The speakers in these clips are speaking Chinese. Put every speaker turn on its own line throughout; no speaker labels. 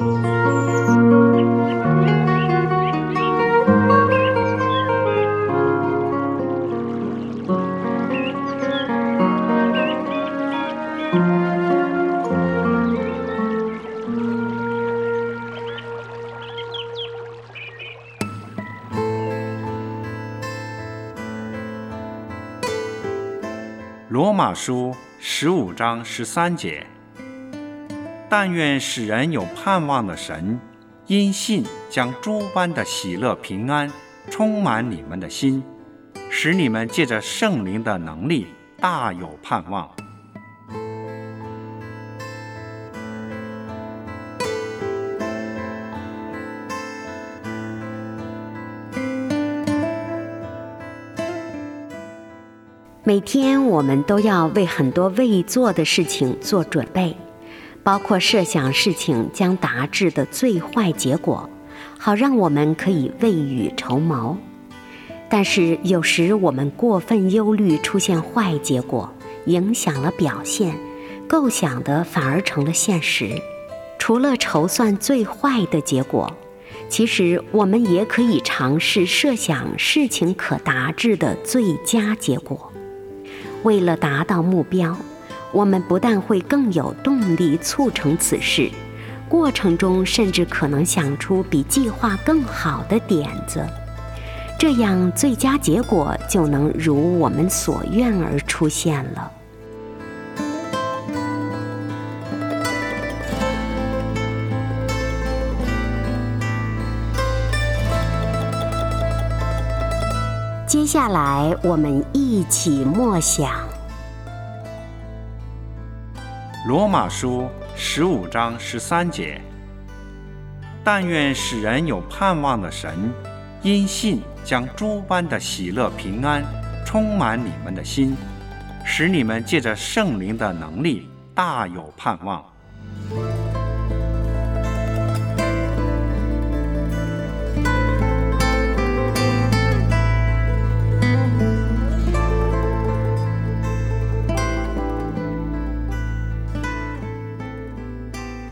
罗马书十五章十三节：但愿使人有盼望的神，因信将诸般的喜乐平安充满你们的心，使你们借着圣灵的能力大有盼望。
每天我们都要为很多未做的事情做准备，包括设想事情将达至的最坏结果，好让我们可以未雨绸缪。但是有时我们过分忧虑出现坏结果，影响了表现，构想的反而成了现实。除了筹算最坏的结果，其实我们也可以尝试设想事情可达至的最佳结果。为了达到目标，我们不但会更有动力促成此事，过程中甚至可能想出比计划更好的点子，这样最佳结果就能如我们所愿而出现了。接下来，我们一起默想《
罗马书》十五章十三节：“但愿使人有盼望的神，因信将诸般的喜乐平安充满你们的心，使你们借着圣灵的能力大有盼望。”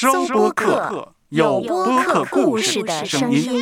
收播客，有播客故事的声音。